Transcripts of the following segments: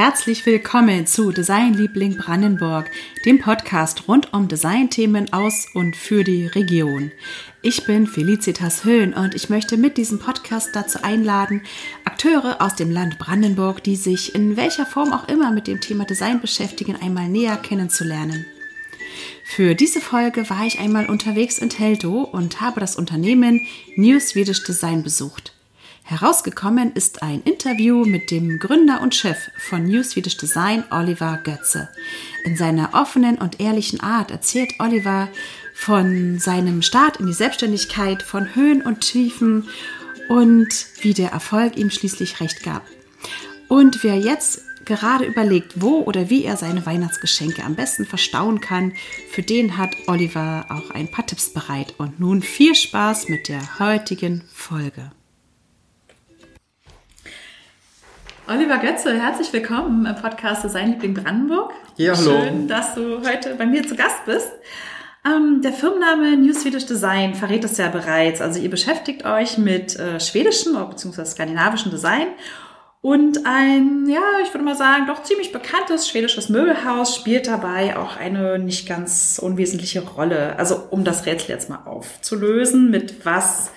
Herzlich willkommen zu Designliebling Brandenburg, dem Podcast rund um Designthemen aus und für die Region. Ich bin Felicitas Höhn und ich möchte mit diesem Podcast dazu einladen, Akteure aus dem Land Brandenburg, die sich in welcher Form auch immer mit dem Thema Design beschäftigen, einmal näher kennenzulernen. Für diese Folge war ich einmal unterwegs in Teltow und habe das Unternehmen New Swedish Design besucht. Herausgekommen ist ein Interview mit dem Gründer und Chef von New Swedish Design, Oliver Götze. In seiner offenen und ehrlichen Art erzählt Oliver von seinem Start in die Selbstständigkeit, von Höhen und Tiefen und wie der Erfolg ihm schließlich recht gab. Und wer jetzt gerade überlegt, wo oder wie er seine Weihnachtsgeschenke am besten verstauen kann, für den hat Oliver auch ein paar Tipps bereit. Und nun viel Spaß mit der heutigen Folge. Oliver Götze, herzlich willkommen im Podcast Design Liebling Brandenburg. Ja, hallo. Schön, dass du heute bei mir zu Gast bist. Ähm, der Firmenname New Swedish Design verrät es ja bereits. Also ihr beschäftigt euch mit äh, schwedischem bzw. skandinavischem Design und ein, ja, ich würde mal sagen, doch ziemlich bekanntes schwedisches Möbelhaus spielt dabei auch eine nicht ganz unwesentliche Rolle. Also um das Rätsel jetzt mal aufzulösen, mit was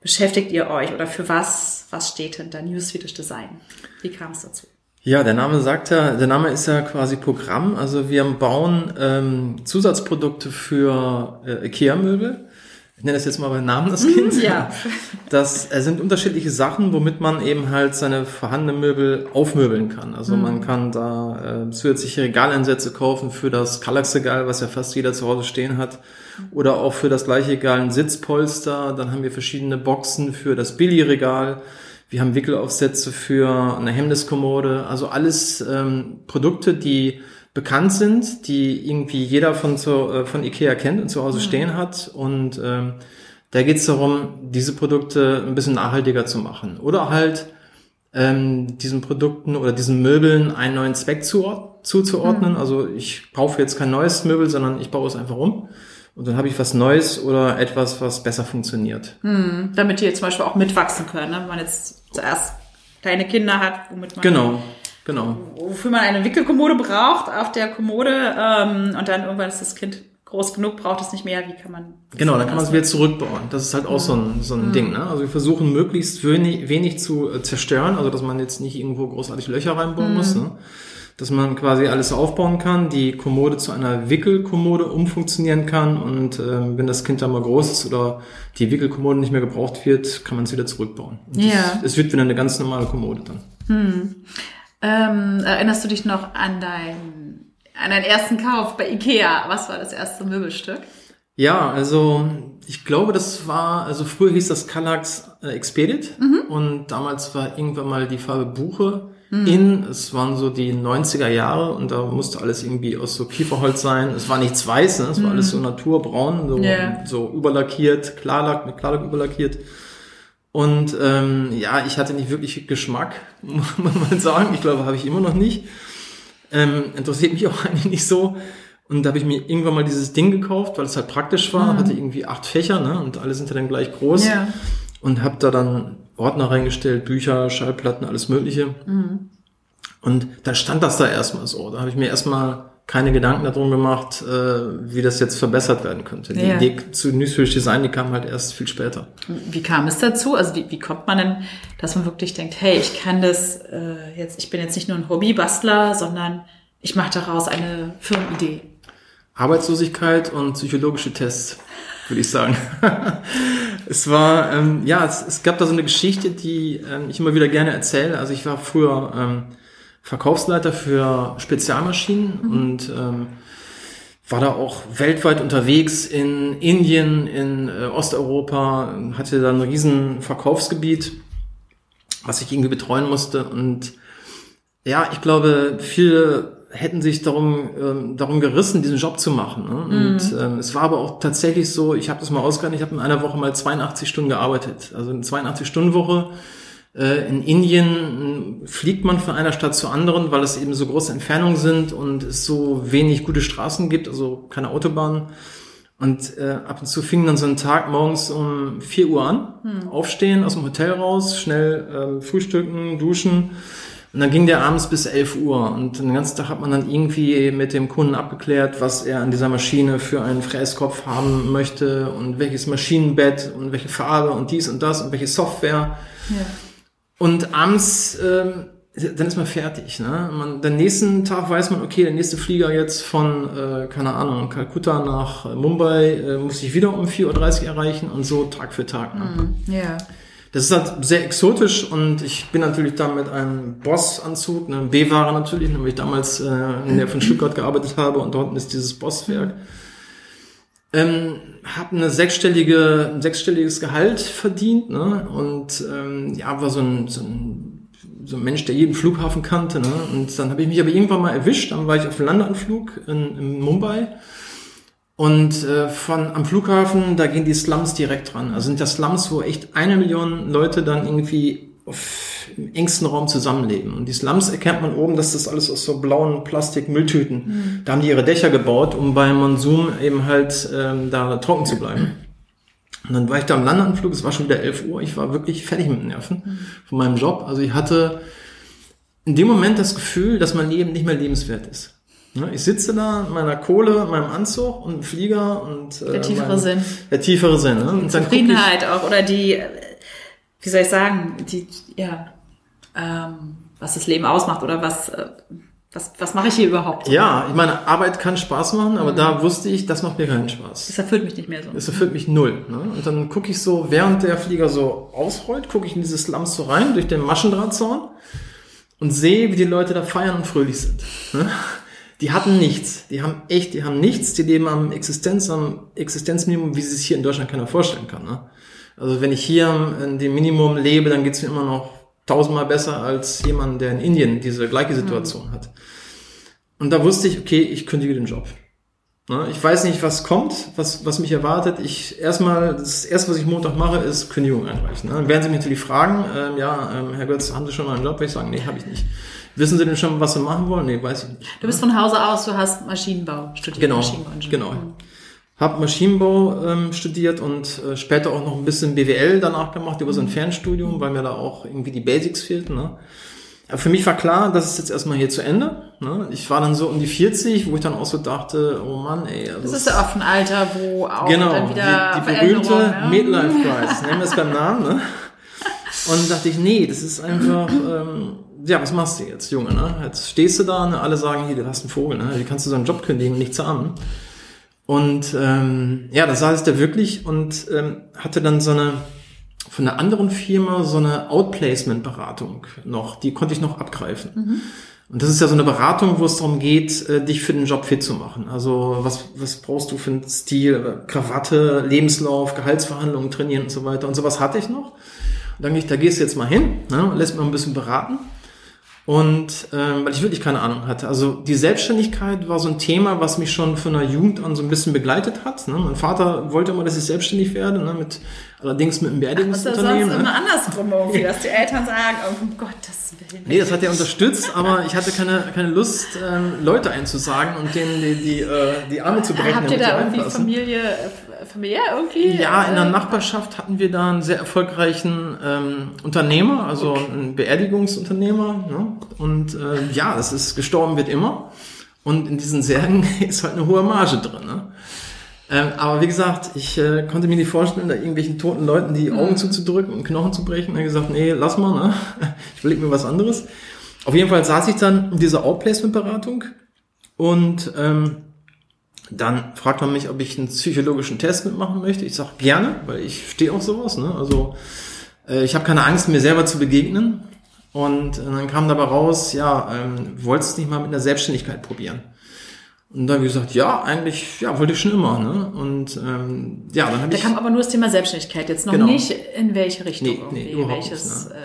beschäftigt ihr euch oder für was, was steht hinter New Swedish Design? Wie kam es dazu? Ja, der Name sagt ja, der Name ist ja quasi Programm. Also wir bauen ähm, Zusatzprodukte für äh, IKEA-Möbel. Ich nenne das jetzt mal beim Namen das Kind. Ja. Das äh, sind unterschiedliche Sachen, womit man eben halt seine vorhandenen Möbel aufmöbeln kann. Also mhm. man kann da äh, zusätzliche Regaleinsätze kaufen für das Kallax-Regal, was ja fast jeder zu Hause stehen hat. Oder auch für das gleiche Regal ein Sitzpolster. Dann haben wir verschiedene Boxen für das Billy-Regal. Wir haben Wickelaufsätze für eine Hemmniskommode. Also alles ähm, Produkte, die bekannt sind, die irgendwie jeder von, zu, äh, von Ikea kennt und zu Hause mhm. stehen hat. Und ähm, da geht es darum, diese Produkte ein bisschen nachhaltiger zu machen. Oder halt ähm, diesen Produkten oder diesen Möbeln einen neuen Zweck zu, zuzuordnen. Mhm. Also ich kaufe jetzt kein neues Möbel, sondern ich baue es einfach um. Und dann habe ich was Neues oder etwas, was besser funktioniert. Hm, damit die jetzt zum Beispiel auch mitwachsen können, ne? wenn man jetzt zuerst kleine Kinder hat, womit man genau, genau. wofür man eine Wickelkommode braucht auf der Kommode ähm, und dann irgendwann ist das Kind groß genug, braucht es nicht mehr. Wie kann man genau, dann kann man es wieder zurückbauen. Das ist halt auch so ein, so ein mhm. Ding. Ne? Also wir versuchen möglichst wenig, wenig zu äh, zerstören, also dass man jetzt nicht irgendwo großartig Löcher reinbauen mhm. muss. Ne? Dass man quasi alles aufbauen kann, die Kommode zu einer Wickelkommode umfunktionieren kann und äh, wenn das Kind dann mal groß ist oder die Wickelkommode nicht mehr gebraucht wird, kann man es wieder zurückbauen. Und ja. Es wird wieder eine ganz normale Kommode dann. Hm. Ähm, erinnerst du dich noch an, dein, an deinen ersten Kauf bei Ikea? Was war das erste Möbelstück? Ja, also ich glaube, das war, also früher hieß das Kallax äh, Expedit mhm. und damals war irgendwann mal die Farbe Buche mhm. in. Es waren so die 90er Jahre und da musste alles irgendwie aus so Kieferholz sein. Es war nichts weiß, ne? es war mhm. alles so naturbraun, so, yeah. so überlackiert, Klarlack, mit Klarlack überlackiert. Und ähm, ja, ich hatte nicht wirklich Geschmack, muss man mal sagen. Ich glaube, habe ich immer noch nicht. Ähm, interessiert mich auch eigentlich nicht so. Und da habe ich mir irgendwann mal dieses Ding gekauft, weil es halt praktisch war. Mhm. Hatte irgendwie acht Fächer, ne? Und alle sind ja dann gleich groß. Ja. Und habe da dann Ordner reingestellt, Bücher, Schallplatten, alles Mögliche. Mhm. Und dann stand das da erstmal so. Da habe ich mir erstmal keine Gedanken darum gemacht, äh, wie das jetzt verbessert werden könnte. Die ja. Idee zu Newsfish Design, die kam halt erst viel später. Wie kam es dazu? Also wie, wie kommt man denn, dass man wirklich denkt, hey, ich kann das äh, jetzt, ich bin jetzt nicht nur ein Hobbybastler, sondern ich mache daraus eine Firmenidee. Arbeitslosigkeit und psychologische Tests würde ich sagen. es war, ähm, ja, es, es, gab da so eine Geschichte, die ähm, ich immer wieder gerne erzähle. Also ich war früher ähm, Verkaufsleiter für Spezialmaschinen mhm. und ähm, war da auch weltweit unterwegs in Indien, in äh, Osteuropa, hatte da ein riesen Verkaufsgebiet, was ich irgendwie betreuen musste und ja, ich glaube, viele hätten sich darum, ähm, darum gerissen, diesen Job zu machen. Ne? Und mhm. ähm, es war aber auch tatsächlich so, ich habe das mal ausgerechnet, ich habe in einer Woche mal 82 Stunden gearbeitet. Also eine 82-Stunden-Woche. Äh, in Indien äh, fliegt man von einer Stadt zur anderen, weil es eben so große Entfernungen sind und es so wenig gute Straßen gibt, also keine Autobahn. Und äh, ab und zu fing dann so ein Tag morgens um 4 Uhr an, mhm. aufstehen, aus dem Hotel raus, schnell äh, frühstücken, duschen Und dann ging der abends bis 11 Uhr und den ganzen Tag hat man dann irgendwie mit dem Kunden abgeklärt, was er an dieser Maschine für einen Fräskopf haben möchte und welches Maschinenbett und welche Farbe und dies und das und welche Software. Ja. Und abends, ähm, dann ist man fertig. Ne? Man, den nächsten Tag weiß man, okay, der nächste Flieger jetzt von, äh, keine Ahnung, Kalkutta nach Mumbai äh, muss ich wieder um 4.30 Uhr erreichen und so Tag für Tag. Ne? Mm, ja. Das ist halt sehr exotisch und ich bin natürlich da mit einem Boss-Anzug, einem B-Ware natürlich, weil ich damals äh, in der von Stuttgart gearbeitet habe und dort ist dieses Bosswerk. Ähm, habe eine sechsstellige, ein sechsstelliges Gehalt verdient ne? und ähm, ja, war so ein, so ein so ein Mensch, der jeden Flughafen kannte. Ne? Und dann habe ich mich aber irgendwann mal erwischt, dann war ich auf dem Landeanflug in, in Mumbai und äh, von am Flughafen, da gehen die Slums direkt dran. Also sind das Slums, wo echt eine Million Leute dann irgendwie auf, im engsten Raum zusammenleben. Und die Slums erkennt man oben, dass das alles aus so blauen Plastik-Mülltüten. Mhm. Da haben die ihre Dächer gebaut, um beim Monsum eben halt ähm, da trocken zu bleiben. Und dann war ich da am Landeanflug, es war schon wieder 11 Uhr, ich war wirklich fertig mit den Nerven mhm. von meinem Job. Also ich hatte in dem Moment das Gefühl, dass mein Leben nicht mehr lebenswert ist. Ne, ich sitze da in meiner Kohle, meinem Anzug und Flieger und äh, der tiefere mein, Sinn. Der tiefere Sinn. Ne? Und Zufriedenheit auch oder die, wie soll ich sagen, die ja, ähm, was das Leben ausmacht oder was äh, was, was mache ich hier überhaupt? Ja, ich meine, Arbeit kann Spaß machen, aber mhm. da wusste ich, das macht mir keinen Spaß. Das erfüllt mich nicht mehr so. Das erfüllt mich null. Ne? Und dann gucke ich so, während der Flieger so ausrollt, gucke ich in dieses Slums so rein, durch den Maschendrahtzaun und sehe, wie die Leute da feiern und fröhlich sind. Ne? Die hatten nichts. Die haben echt, die haben nichts. Die leben am Existenz, am Existenzminimum, wie sie sich hier in Deutschland keiner vorstellen kann. Ne? Also wenn ich hier in dem Minimum lebe, dann geht's mir immer noch tausendmal besser als jemand, der in Indien diese gleiche Situation mhm. hat. Und da wusste ich, okay, ich kündige den Job. Ne? Ich weiß nicht, was kommt, was, was mich erwartet. Ich erstmal, das erste, was ich Montag mache, ist Kündigung einreichen. Ne? Dann werden Sie mich natürlich fragen, ähm, ja, ähm, Herr Götz, haben Sie schon mal einen Job? Will ich sagen, nee, habe ich nicht. Wissen Sie denn schon, was Sie machen wollen? Nee, weiß ich nicht. Du bist von Hause aus, du hast Maschinenbau studiert. Genau, genau. Mhm. Habe Maschinenbau ähm, studiert und äh, später auch noch ein bisschen BWL danach gemacht über so ein mhm. Fernstudium, weil mir da auch irgendwie die Basics fehlten. Ne? Aber für mich war klar, das ist jetzt erstmal hier zu Ende. Ne? Ich war dann so um die 40, wo ich dann auch so dachte, oh Mann, ey. Also das ist ja oft ein Alter, wo auch genau, dann wieder die, die berühmte ja? Midlife Crisis, nehmen wir es beim Namen. Ne? Und dachte ich, nee, das ist einfach... Ähm, ja, was machst du jetzt, Junge? Ne? Jetzt stehst du da, ne? alle sagen, hier, du hast einen Vogel, ne? wie kannst du so einen Job kündigen und nichts haben? Und ähm, ja, da saß da wirklich und ähm, hatte dann so eine von einer anderen Firma so eine Outplacement-Beratung noch, die konnte ich noch abgreifen. Mhm. Und das ist ja so eine Beratung, wo es darum geht, äh, dich für den Job fit zu machen. Also was, was brauchst du für einen Stil, Krawatte, Lebenslauf, Gehaltsverhandlungen trainieren und so weiter. Und sowas hatte ich noch. Und dann ich, da gehst du jetzt mal hin, ne, lässt mal ein bisschen beraten. Und ähm, weil ich wirklich keine Ahnung hatte. Also die Selbstständigkeit war so ein Thema, was mich schon von der Jugend an so ein bisschen begleitet hat. Ne? Mein Vater wollte immer, dass ich selbstständig werde, ne? mit allerdings mit einem Beerdigungsunternehmen. Das ist ne? immer andersrum irgendwie, dass die Eltern sagen, oh um Gottes Willen. Nee, das hat er unterstützt, aber ich hatte keine, keine Lust, ähm, Leute einzusagen und denen die, die, äh, die Arme zu brechen. Habt ihr da irgendwie Familie, familiär irgendwie? Ja, in der Nachbarschaft hatten wir da einen sehr erfolgreichen ähm, Unternehmer, also okay. einen Beerdigungsunternehmer. Ne? Und äh, ja, das ist gestorben wird immer. Und in diesen Särgen ist halt eine hohe Marge drin. Ne? Ähm, aber wie gesagt, ich äh, konnte mir nicht vorstellen, da irgendwelchen toten Leuten die Augen mhm. zuzudrücken und Knochen zu brechen. Und gesagt, nee, lass mal, ne? ich will mir was anderes. Auf jeden Fall saß ich dann in dieser Outplacement-Beratung und ähm, dann fragt man mich, ob ich einen psychologischen Test mitmachen möchte. Ich sage gerne, weil ich stehe auf sowas. Ne? Also äh, ich habe keine Angst, mir selber zu begegnen. Und äh, dann kam dabei raus, ja, ähm, wolltest du nicht mal mit einer Selbstständigkeit probieren? Und dann habe ich gesagt, ja, eigentlich, ja, wollte ich schon immer. Ne? Und ähm, ja, dann habe ich. Da kam aber nur das Thema Selbstständigkeit, jetzt noch genau. nicht in welche Richtung, nee, nee, irgendwie, welches ne? äh,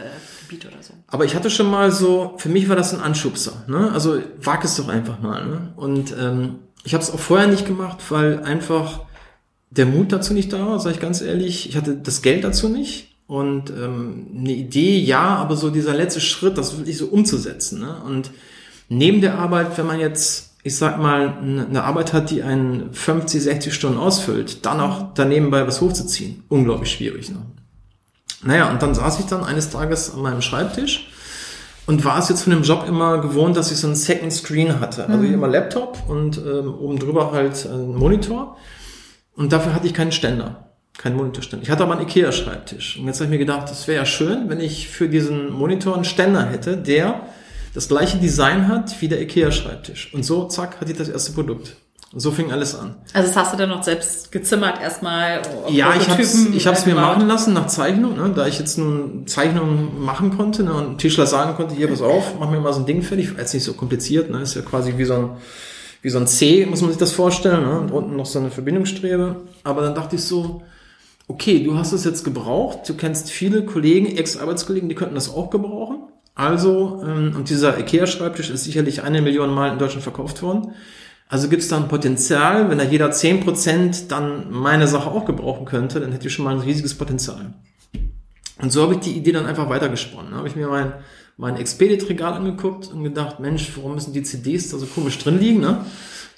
Gebiet oder so. Aber ich hatte schon mal so, für mich war das ein Anschubser. Ne? Also wag es doch einfach mal. Ne? Und ähm, ich habe es auch vorher nicht gemacht, weil einfach der Mut dazu nicht da war, sage ich ganz ehrlich. Ich hatte das Geld dazu nicht und ähm, eine Idee, ja, aber so dieser letzte Schritt, das wirklich so umzusetzen. Ne? Und neben der Arbeit, wenn man jetzt, ich sag mal, eine Arbeit hat, die einen 50, 60 Stunden ausfüllt, dann auch daneben bei was hochzuziehen, unglaublich schwierig. Ne? Naja, und dann saß ich dann eines Tages an meinem Schreibtisch und war es jetzt von dem Job immer gewohnt, dass ich so einen Second Screen hatte. Also Mhm. immer Laptop und ähm, oben drüber halt ein Monitor. Und dafür hatte ich keinen Ständer, keinen Monitorständer. Ich hatte aber einen Ikea-Schreibtisch. Und jetzt habe ich mir gedacht, das wäre ja schön, wenn ich für diesen Monitor einen Ständer hätte, der das gleiche Design hat wie der Ikea-Schreibtisch. Und so, zack, hatte ich das erste Produkt. So fing alles an. Also das hast du dann noch selbst gezimmert erstmal? auf Ja, ich Prototypen, ich hab's äh, mir machen lassen nach Zeichnung, ne, da ich jetzt nun Zeichnungen machen konnte ne, und Tischler sagen konnte, hier, pass auf, mach mir mal so ein Ding fertig, jetzt nicht so kompliziert, ne, ist ja quasi wie so ein, wie so ein C, muss man sich das vorstellen, ne, und unten noch so eine Verbindungsstrebe. Aber dann dachte ich so, okay, du hast es jetzt gebraucht, du kennst viele Kollegen, Ex-Arbeitskollegen, die könnten das auch gebrauchen. Also, ähm, und dieser IKEA-Schreibtisch ist sicherlich eine Million Mal in Deutschland verkauft worden. Also gibt es da ein Potenzial, wenn da jeder 10% dann meine Sache auch gebrauchen könnte, dann hätte ich schon mal ein riesiges Potenzial. Und so habe ich die Idee dann einfach weitergesponnen. Da habe ich mir mein, mein Expedit-Regal angeguckt und gedacht, Mensch, warum müssen die CDs da so komisch drin liegen? Ne?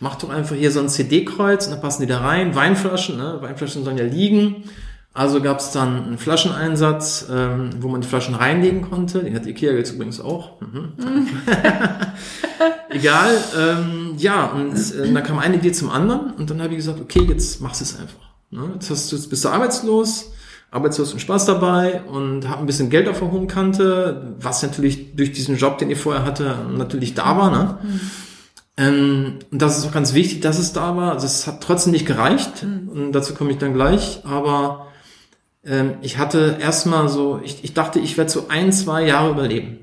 Mach doch einfach hier so ein CD-Kreuz und dann passen die da rein. Weinflaschen, ne? Weinflaschen sollen ja liegen. Also gab es dann einen Flascheneinsatz, ähm, wo man die Flaschen reinlegen konnte. Den hat Ikea jetzt übrigens auch. Mhm. Egal. Ähm, ja, und äh, dann kam eine Idee zum anderen und dann habe ich gesagt, okay, jetzt machst du es einfach. Ne? Jetzt, hast du, jetzt bist du arbeitslos, arbeitslos und Spaß dabei und habe ein bisschen Geld auf der hohen Kante, was natürlich durch diesen Job, den ich vorher hatte, natürlich da war. Ne? Ähm, und das ist auch ganz wichtig, dass es da war. Also es hat trotzdem nicht gereicht und dazu komme ich dann gleich, aber ähm, ich hatte erstmal so, ich, ich dachte, ich werde so ein, zwei Jahre überleben.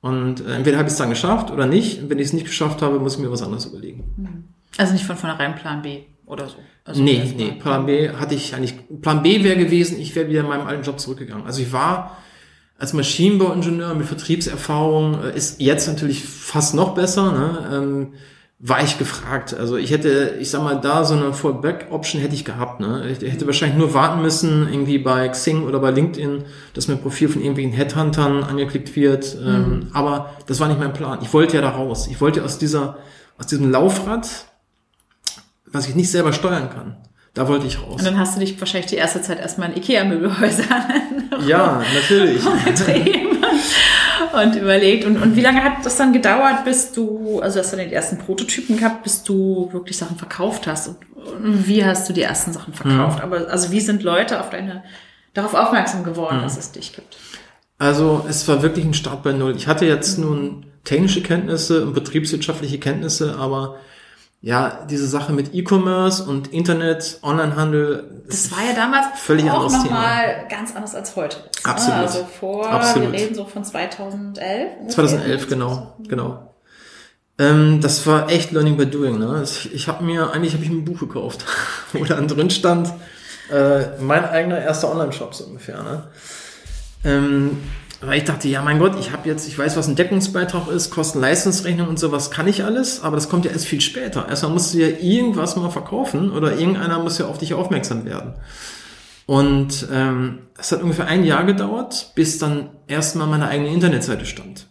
Und äh, entweder habe ich es dann geschafft oder nicht. Und wenn ich es nicht geschafft habe, muss ich mir was anderes überlegen. Also nicht von vornherein Plan B oder so. Also nee, nee, Plan B hatte ich eigentlich. Plan B wäre gewesen, ich wäre wieder in meinem alten Job zurückgegangen. Also ich war als Maschinenbauingenieur mit Vertriebserfahrung, äh, ist jetzt natürlich fast noch besser, ne? ähm, war ich gefragt. Also ich hätte, ich sag mal, da so eine Fallback-Option hätte ich gehabt. Ne? Ich hätte wahrscheinlich nur warten müssen, irgendwie bei Xing oder bei LinkedIn, dass mein Profil von irgendwelchen Headhuntern angeklickt wird. Ähm, aber das war nicht mein Plan. Ich wollte ja da raus. Ich wollte aus dieser, aus diesem Laufrad, was ich nicht selber steuern kann, da wollte ich raus. Und dann hast du dich wahrscheinlich die erste Zeit erstmal in Ikea-Möbelhäusern Ja, natürlich. Und überlegt. Und, und wie lange hat das dann gedauert, bis du, also hast du den ersten Prototypen gehabt, bis du wirklich Sachen verkauft hast? Und, und wie hast du die ersten Sachen verkauft? Mhm. Aber also wie sind Leute auf deine, darauf aufmerksam geworden, Mhm. dass es dich gibt? Also es war wirklich ein Start bei Null. Ich hatte jetzt nun technische Kenntnisse und betriebswirtschaftliche Kenntnisse, aber ja, diese Sache mit E-Commerce und Internet, Onlinehandel, Das war ja damals Völlig auch anderes Thema. nochmal ganz anders als heute. ne? Absolut. Also vor, Absolut. wir reden so von 2011. ungefähr. 2011, genau, genau. Ähm, das war echt Learning by Doing. Ne? Ich, ich habe mir, eigentlich habe ich mir ein Buch gekauft, wo dann drin stand, äh, mein eigener erster Online-Shop so ungefähr. Ne? Ähm, weil ich dachte, ja mein Gott, ich habe jetzt, ich weiß, was ein Deckungsbeitrag ist, Kosten-Leistungsrechnung und sowas kann ich alles, aber das kommt ja erst viel später. Erstmal musst du ja irgendwas mal verkaufen oder irgendeiner muss ja auf dich aufmerksam werden. Und ähm, es hat ungefähr ein Jahr gedauert, bis dann erstmal meine eigene Internetseite stand.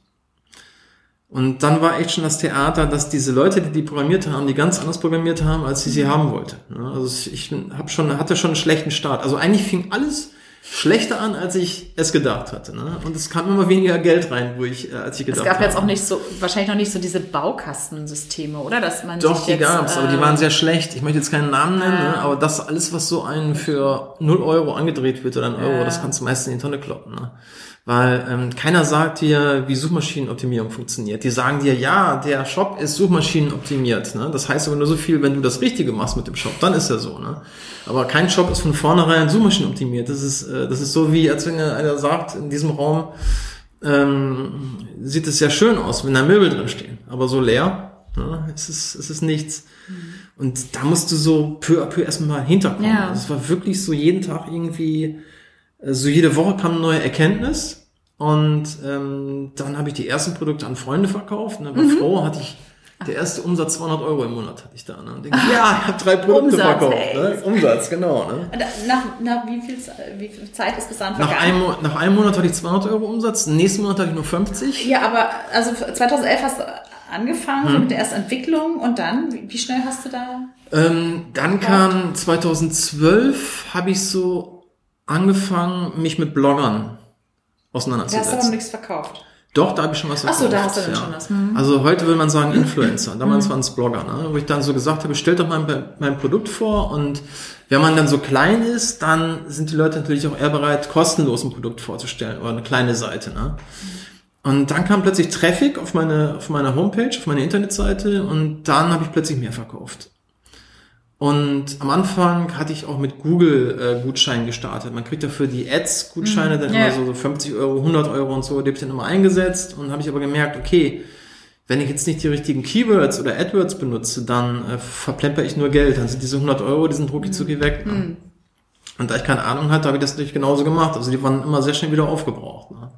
Und dann war echt schon das Theater, dass diese Leute, die die programmiert haben, die ganz anders programmiert haben, als ich sie haben wollte. Also ich hab schon, hatte schon einen schlechten Start. Also eigentlich fing alles schlechter an, als ich es gedacht hatte. Ne? Und es kam immer weniger Geld rein, wo ich, äh, als ich Es gedacht gab habe. jetzt auch nicht so, wahrscheinlich noch nicht so diese Baukastensysteme, oder? Dass man Doch, sich die gab's, aber die äh, waren sehr schlecht. Ich möchte jetzt keinen Namen nennen, Ah. ne? aber das alles, was so einen für 0 Euro angedreht wird oder ein Euro, Ja. das kannst du meistens in die Tonne kloppen. Ne? Weil ähm, keiner sagt dir, wie Suchmaschinenoptimierung funktioniert. Die sagen dir, ja, der Shop ist Suchmaschinenoptimiert. Ne? Das heißt aber nur so viel, wenn du das Richtige machst mit dem Shop, dann ist er so. Ne? Aber kein Shop ist von vornherein Suchmaschinenoptimiert. Das ist, äh, das ist so wie, als wenn einer sagt, in diesem Raum ähm, sieht es ja schön aus, wenn da Möbel drin stehen. Aber so leer, ne? es, ist, es ist nichts. Und da musst du so peu à peu erstmal hinterkommen. Ja. Also es war wirklich so jeden Tag irgendwie, so jede Woche kam eine neue Erkenntnis. Und ähm, dann habe ich die ersten Produkte an Freunde verkauft. Und dann war froh, hatte ich der erste Umsatz 200 Euro im Monat hatte ich da. Ne? Denke, ja, ich habe drei Produkte Umsatz, verkauft. Ne? Umsatz, genau. Ne? Nach, nach wie, viel, wie viel Zeit ist bis dann Nach, einem, nach einem Monat hatte ich 200 Euro Umsatz, nächsten Monat hatte ich nur 50. Ja, aber also 2011 hast du angefangen Hm. mit der ersten Entwicklung und dann, wie, wie schnell hast du da? Ähm, dann kam 2012, habe ich so angefangen, mich mit Bloggern Du hast aber noch auseinanderzusetzen. nichts verkauft. Doch, da habe ich schon was Ach so, da hast du dann schon was. Mhm. Also heute will man sagen Influencer, damals waren es Blogger, ne? wo ich dann so gesagt habe, stellt doch mal mein Produkt vor und wenn man dann so klein ist, dann sind die Leute natürlich auch eher bereit, kostenlos ein Produkt vorzustellen oder eine kleine Seite. Ne? Und dann kam plötzlich Traffic auf meine, auf meine Homepage, auf meine Internetseite und dann habe ich plötzlich mehr verkauft. Und am Anfang hatte ich auch mit Google-Gutscheinen äh, gestartet. Man kriegt dafür die Ads-Gutscheine, mhm. dann ja. immer so, so 50 Euro, 100 Euro und so, die habe ich dann immer eingesetzt und habe ich aber gemerkt, okay, wenn ich jetzt nicht die richtigen Keywords oder AdWords benutze, dann äh, verplemper ich nur Geld. Dann sind diese 100 Euro, die sind rucki zucki weg. Ne? Mhm. Und da ich keine Ahnung hatte, habe ich das natürlich genauso gemacht. Also die waren immer sehr schnell wieder aufgebraucht. Ne?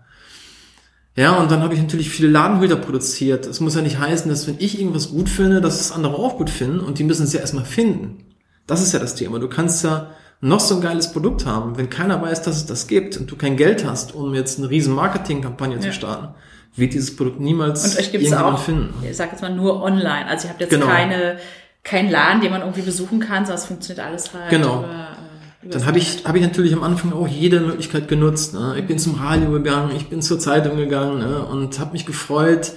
Ja, und dann habe ich natürlich viele Ladenhüter produziert. Es muss ja nicht heißen, dass wenn ich irgendwas gut finde, dass es andere auch gut finden und die müssen es ja erstmal finden. Das ist ja das Thema. Du kannst ja noch so ein geiles Produkt haben, wenn keiner weiß, dass es das gibt und du kein Geld hast, um jetzt eine riesen Marketingkampagne ja. zu starten, wird dieses Produkt niemals und euch gibt's auch, finden. Ich sag jetzt mal nur online. Also ihr habt jetzt genau. keine keinen Laden, den man irgendwie besuchen kann, sondern es funktioniert alles halt genau. über dann habe ich, hab ich natürlich am Anfang auch jede Möglichkeit genutzt. Ne? Ich bin zum Radio gegangen, ich bin zur Zeitung gegangen ne? und habe mich gefreut.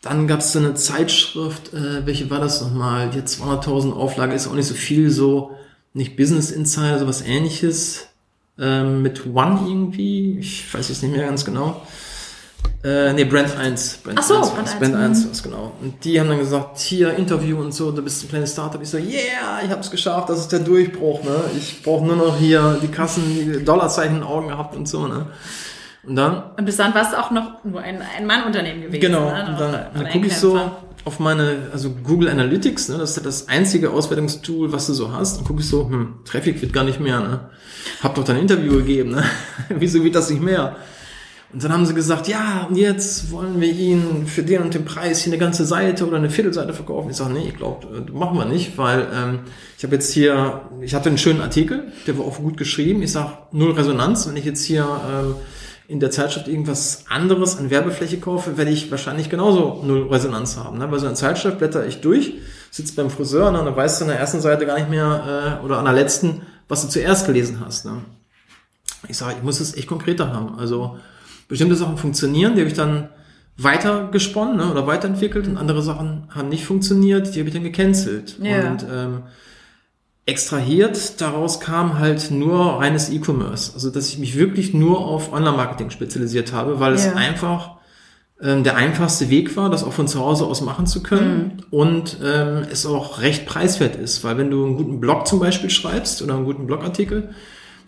Dann gab es so eine Zeitschrift, äh, welche war das nochmal? Die hat 200.000 Auflage, ist auch nicht so viel, so nicht Business Insider, sowas ähnliches. Ähm, mit One irgendwie, ich weiß jetzt nicht mehr ganz genau. Äh, nee, Brand 1. Brand Ach so, 1, Brand 1. Brand 1 was genau. Und die haben dann gesagt, hier Interview und so, du bist ein kleines Startup. Ich so, yeah, ich habe es geschafft, das ist der Durchbruch. Ne? Ich brauche nur noch hier die Kassen, die Dollarzeichen in den Augen gehabt und so. Ne? Und dann... Und bis dann warst du auch noch nur ein, ein Mann-Unternehmen gewesen. Genau. Ne? Und dann, dann gucke ich so auf meine, also Google Analytics, ne, das ist ja das einzige Auswertungstool, was du so hast. Und gucke ich so, hm, Traffic wird gar nicht mehr. Ne? Hab doch dein Interview gegeben. Ne? Wieso wird das nicht mehr? Und dann haben sie gesagt, ja, jetzt wollen wir Ihnen für den und den Preis hier eine ganze Seite oder eine Viertelseite verkaufen. Ich sage, nee, ich glaube, äh, machen wir nicht, weil ähm, ich habe jetzt hier, ich hatte einen schönen Artikel, der war auch gut geschrieben. Ich sage, null Resonanz. Wenn ich jetzt hier ähm, in der Zeitschrift irgendwas anderes an Werbefläche kaufe, werde ich wahrscheinlich genauso null Resonanz haben. Ne? Bei so einer Zeitschrift blätter ich durch, sitze beim Friseur ne, und dann weißt du an der ersten Seite gar nicht mehr äh, oder an der letzten, was du zuerst gelesen hast. Ne? Ich sage, ich muss es echt konkreter haben. Also bestimmte Sachen funktionieren, die habe ich dann weiter gesponnen ne, oder weiterentwickelt und andere Sachen haben nicht funktioniert, die habe ich dann gecancelt. Ja. Und ähm, extrahiert daraus kam halt nur reines E-Commerce. Also dass ich mich wirklich nur auf Online-Marketing spezialisiert habe, weil es einfach ähm, der einfachste Weg war, das auch von zu Hause aus machen zu können mhm. und ähm, es auch recht preiswert ist, weil wenn du einen guten Blog zum Beispiel schreibst oder einen guten Blogartikel,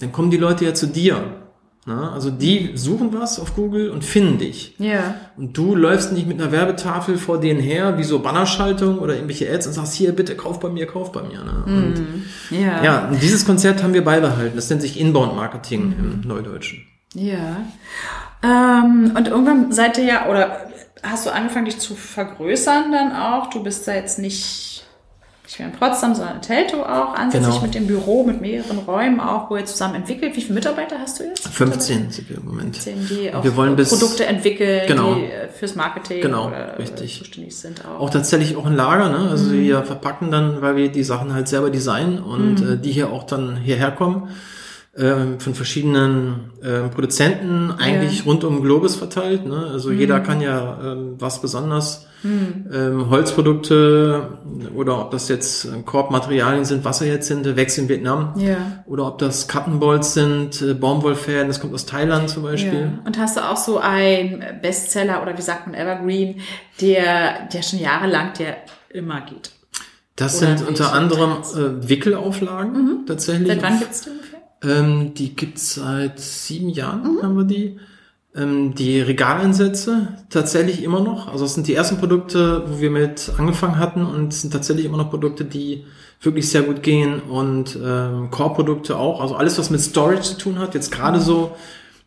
dann kommen die Leute ja zu dir na, also die suchen was auf Google und finden dich. Ja. Und du läufst nicht mit einer Werbetafel vor denen her, wie so Bannerschaltung oder irgendwelche Ads und sagst, hier, bitte, kauf bei mir, kauf bei mir. Ne? Und, mm, ja. ja, und dieses Konzept haben wir beibehalten. Das nennt sich Inbound Marketing mm. im Neudeutschen. Ja. Ähm, und irgendwann seid ihr ja, oder hast du angefangen, dich zu vergrößern dann auch? Du bist da jetzt nicht nicht mehr in Potsdam, sondern in Teltow auch ansässig genau. mit dem Büro, mit mehreren Räumen auch, wo ihr zusammen entwickelt. Wie viele Mitarbeiter hast du jetzt? 15 sind wir im Moment. 15, die auch wir wollen bis, Produkte entwickeln, genau. die äh, fürs Marketing genau, oder äh, richtig. zuständig sind auch. Auch tatsächlich auch ein Lager, ne? Also mhm. wir verpacken dann, weil wir die Sachen halt selber designen und mhm. äh, die hier auch dann hierher kommen ähm, von verschiedenen ähm, Produzenten eigentlich ja. rund um Globus verteilt. Ne? Also mhm. jeder kann ja ähm, was besonders mhm. Holzprodukte oder ob das jetzt äh, Korbmaterialien sind, Wasser jetzt sind, Wächst in Vietnam ja. oder ob das Cottonballs sind, äh, Baumwollfäden, das kommt aus Thailand zum Beispiel. Ja. Und hast du auch so ein Bestseller oder wie sagt man Evergreen, der der schon jahrelang der immer geht? Das oder sind unter anderem äh, Wickelauflagen mhm. tatsächlich. Seit wann gibt's die ungefähr? Ähm, die gibt's seit sieben Jahren, mhm. haben wir die. Ähm, die Regaleinsätze tatsächlich immer noch. Also es sind die ersten Produkte, wo wir mit angefangen hatten und es sind tatsächlich immer noch Produkte, die wirklich sehr gut gehen und ähm, Core-Produkte auch. Also alles, was mit Storage zu tun hat. Jetzt gerade so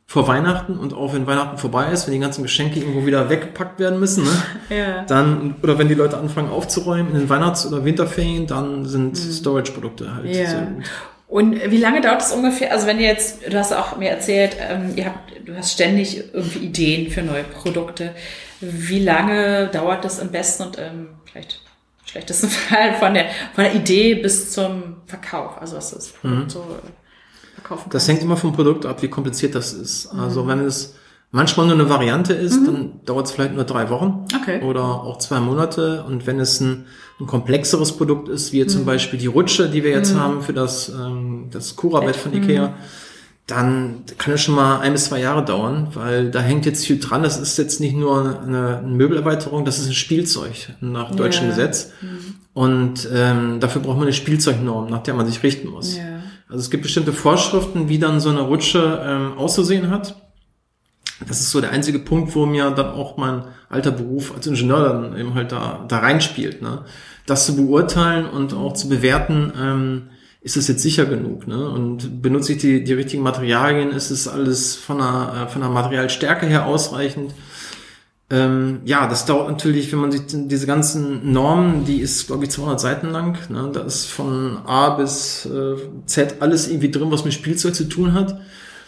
vor Weihnachten und auch wenn Weihnachten vorbei ist, wenn die ganzen Geschenke irgendwo wieder weggepackt werden müssen, ne? ja. dann oder wenn die Leute anfangen aufzuräumen in den Weihnachts- oder Winterferien, dann sind mhm. Storage-Produkte halt ja. sehr gut. Und wie lange dauert es ungefähr? Also wenn ihr jetzt, du hast auch mir erzählt, ähm, ihr habt, du hast ständig irgendwie Ideen für neue Produkte. Wie lange dauert das am besten und ähm, vielleicht schlechtesten Fall von der von der Idee bis zum Verkauf? Also was das Produkt mhm. so verkaufen kann? Das hängt immer vom Produkt ab, wie kompliziert das ist. Also mhm. wenn es manchmal nur eine Variante ist, mhm. dann dauert es vielleicht nur drei Wochen okay. oder auch zwei Monate. Und wenn es ein, ein komplexeres Produkt ist, wie mhm. zum Beispiel die Rutsche, die wir jetzt mhm. haben für das, ähm, das Cura-Bett von Ikea, mhm. dann kann es schon mal ein bis zwei Jahre dauern, weil da hängt jetzt viel dran. Das ist jetzt nicht nur eine, eine Möbelerweiterung, das ist ein Spielzeug nach deutschem yeah. Gesetz. Mhm. Und ähm, dafür braucht man eine Spielzeugnorm, nach der man sich richten muss. Yeah. Also es gibt bestimmte Vorschriften, wie dann so eine Rutsche ähm, auszusehen hat. Das ist so der einzige Punkt, wo mir dann auch mein alter Beruf als Ingenieur dann eben halt da, da reinspielt. Ne? Das zu beurteilen und auch zu bewerten, ähm, ist es jetzt sicher genug? Ne? Und benutze ich die, die richtigen Materialien? Ist es alles von der, äh, von der Materialstärke her ausreichend? Ähm, ja, das dauert natürlich, wenn man sich diese ganzen Normen, die ist, glaube ich, 200 Seiten lang. Ne? Da ist von A bis äh, Z alles irgendwie drin, was mit Spielzeug zu tun hat.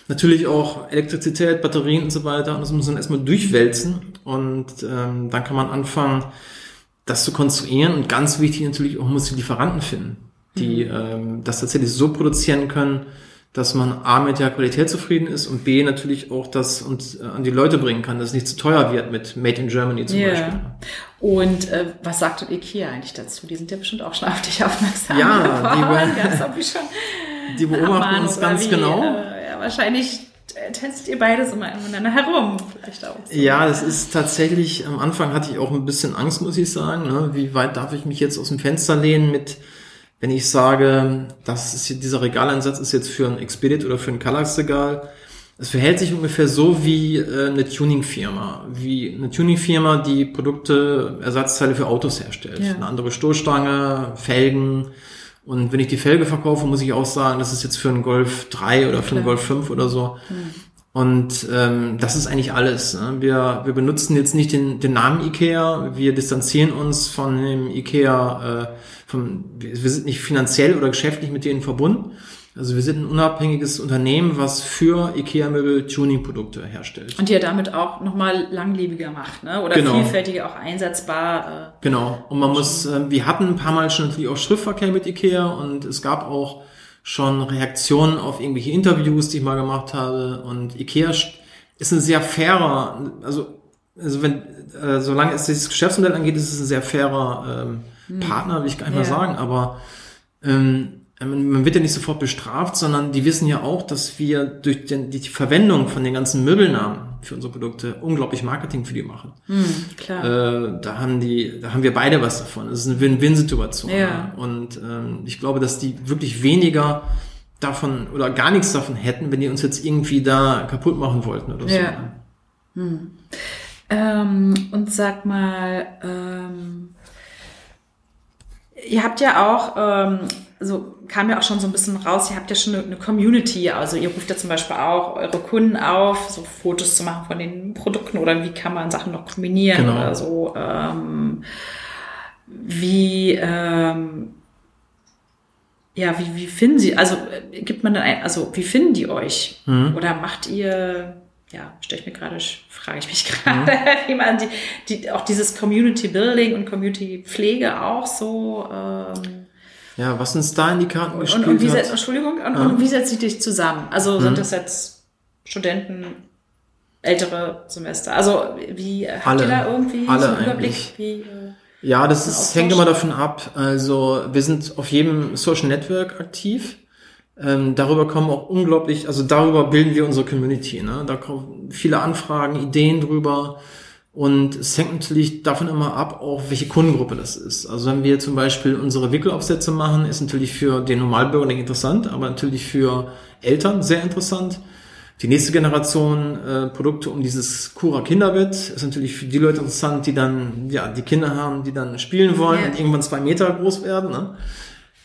Natürlich auch Elektrizität, Batterien und so weiter. Und das muss man erstmal durchwälzen. Und ähm, dann kann man anfangen, das zu konstruieren. Und ganz wichtig natürlich auch, muss die Lieferanten finden, die mhm. ähm, das tatsächlich so produzieren können, dass man A mit der Qualität zufrieden ist und B natürlich auch das und äh, an die Leute bringen kann, dass es nicht zu teuer wird mit Made in Germany zum yeah. Beispiel. Und äh, was sagt IKEA eigentlich dazu? Die sind ja bestimmt auch schon auf dich aufmerksam. Ja, die, schon die beobachten uns ganz wie, genau. Äh, wahrscheinlich testet ihr beides immer miteinander herum, vielleicht auch. So. Ja, das ist tatsächlich, am Anfang hatte ich auch ein bisschen Angst, muss ich sagen. Ne? Wie weit darf ich mich jetzt aus dem Fenster lehnen mit wenn ich sage, das ist dieser Regaleinsatz ist jetzt für ein Expedit oder für ein Kallax-Regal, es verhält sich ungefähr so wie äh, eine Tuning-Firma, wie eine Tuning-Firma, die Produkte, Ersatzteile für Autos herstellt. Ja. Eine andere Stoßstange, Felgen. Und wenn ich die Felge verkaufe, muss ich auch sagen, das ist jetzt für einen Golf 3 oder für einen Golf 5 oder so. Mhm. Und ähm, das ist eigentlich alles. Ne? Wir, wir benutzen jetzt nicht den, den Namen IKEA, wir distanzieren uns von dem IKEA, äh, vom, wir sind nicht finanziell oder geschäftlich mit denen verbunden. Also wir sind ein unabhängiges Unternehmen, was für IKEA-Möbel Tuning-Produkte herstellt. Und die ja damit auch nochmal langlebiger macht, ne? Oder genau. vielfältiger auch einsetzbar. Äh, genau. Und man muss, äh, wir hatten ein paar Mal schon natürlich auch Schriftverkehr mit IKEA und es gab auch schon Reaktionen auf irgendwelche Interviews, die ich mal gemacht habe. Und IKEA ist ein sehr fairer, also, also wenn, äh, solange es dieses Geschäftsmodell angeht, ist es ein sehr fairer ähm, hm. Partner, will ich gar nicht ja. mal sagen, aber ähm, man wird ja nicht sofort bestraft, sondern die wissen ja auch, dass wir durch den, die Verwendung von den ganzen Möbelnamen für unsere Produkte unglaublich Marketing für die machen. Mm, klar. Äh, da haben die, da haben wir beide was davon. Es ist eine Win-Win-Situation. Ja. Und ähm, ich glaube, dass die wirklich weniger davon oder gar nichts davon hätten, wenn die uns jetzt irgendwie da kaputt machen wollten oder so. Ja. Hm. Ähm, und sag mal, ähm, ihr habt ja auch ähm, so kam ja auch schon so ein bisschen raus, ihr habt ja schon eine, Community, also ihr ruft ja zum Beispiel auch eure Kunden auf, so Fotos zu machen von den Produkten oder wie kann man Sachen noch kombinieren genau. oder so. Ähm, wie ähm, ja, wie, wie finden sie, also äh, gibt man dann ein, also wie finden die euch? Mhm. Oder macht ihr, ja, stelle ich mir gerade, frage ich mich gerade, mhm. wie man die, die, auch dieses Community Building und Community Pflege auch so ähm, ja, was uns da in die Karten gespielt und, und wie hat. Setzt, Entschuldigung, und, ja. und wie setzt sich dich zusammen? Also sind mhm. das jetzt Studenten, ältere Semester? Also wie habt alle, ihr da irgendwie alle so einen Überblick? Wie, äh, ja, das ist, hängt immer davon ab. Also wir sind auf jedem Social Network aktiv. Ähm, darüber kommen auch unglaublich, also darüber bilden wir unsere Community. Ne? Da kommen viele Anfragen, Ideen drüber. Und es hängt natürlich davon immer ab, auch welche Kundengruppe das ist. Also wenn wir zum Beispiel unsere Wickelaufsätze machen, ist natürlich für den Normalbürger interessant, aber natürlich für Eltern sehr interessant. Die nächste Generation äh, Produkte um dieses Cura Kinderbett ist natürlich für die Leute interessant, die dann ja die Kinder haben, die dann spielen wollen yeah. und irgendwann zwei Meter groß werden. Ne?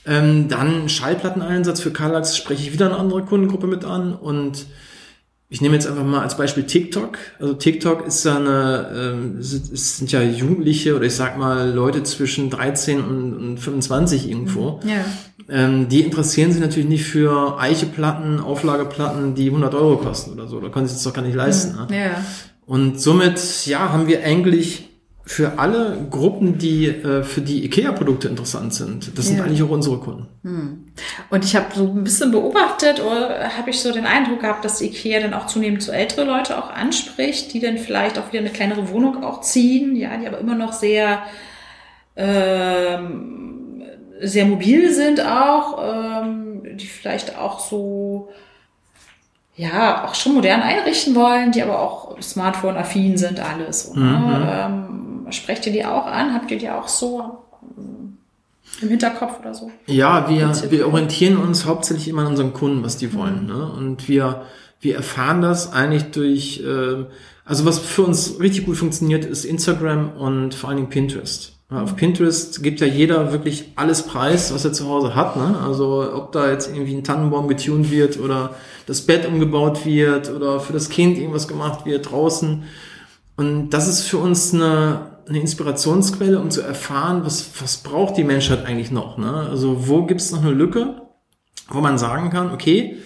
Ähm, dann Schallplatteneinsatz für Kallax spreche ich wieder eine andere Kundengruppe mit an und ich nehme jetzt einfach mal als Beispiel TikTok. Also TikTok ist ja eine, es sind ja Jugendliche oder ich sag mal Leute zwischen 13 und, und 25 irgendwo. Mhm. Ja. Ähm, die interessieren sich natürlich nicht für Eicheplatten, Auflageplatten, die 100 Euro kosten oder so. Da können sie es doch gar nicht leisten. Mhm. Ne? Ja. Und somit, ja, haben wir eigentlich für alle Gruppen, die äh, für die IKEA-Produkte interessant sind. Das sind Ja. eigentlich auch unsere Kunden. Und ich habe so ein bisschen beobachtet oder habe ich so den Eindruck gehabt, dass Ikea dann auch zunehmend so ältere Leute auch anspricht, die dann vielleicht auch wieder eine kleinere Wohnung auch ziehen, ja, die aber immer noch sehr ähm, sehr mobil sind auch, ähm, die vielleicht auch so ja auch schon modern einrichten wollen, die aber auch Smartphone-affin sind, alles. Ne? ähm, sprecht ihr die auch an? Habt ihr die auch so ähm, im Hinterkopf oder so? Ja, wir, wir orientieren uns hauptsächlich immer an unseren Kunden, was die wollen. Ne? Und wir, wir erfahren das eigentlich durch, ähm, also was für uns richtig gut funktioniert, ist Instagram und vor allen Dingen Pinterest. Auf Pinterest gibt ja jeder wirklich alles preis, was er zu Hause hat. Ne? Also ob da jetzt irgendwie ein Tannenbaum getunt wird oder das Bett umgebaut wird oder für das Kind irgendwas gemacht wird draußen. Und das ist für uns eine, eine Inspirationsquelle, um zu erfahren, was, was braucht die Menschheit eigentlich noch. Ne? Also wo gibt es noch eine Lücke, wo man sagen kann, okay,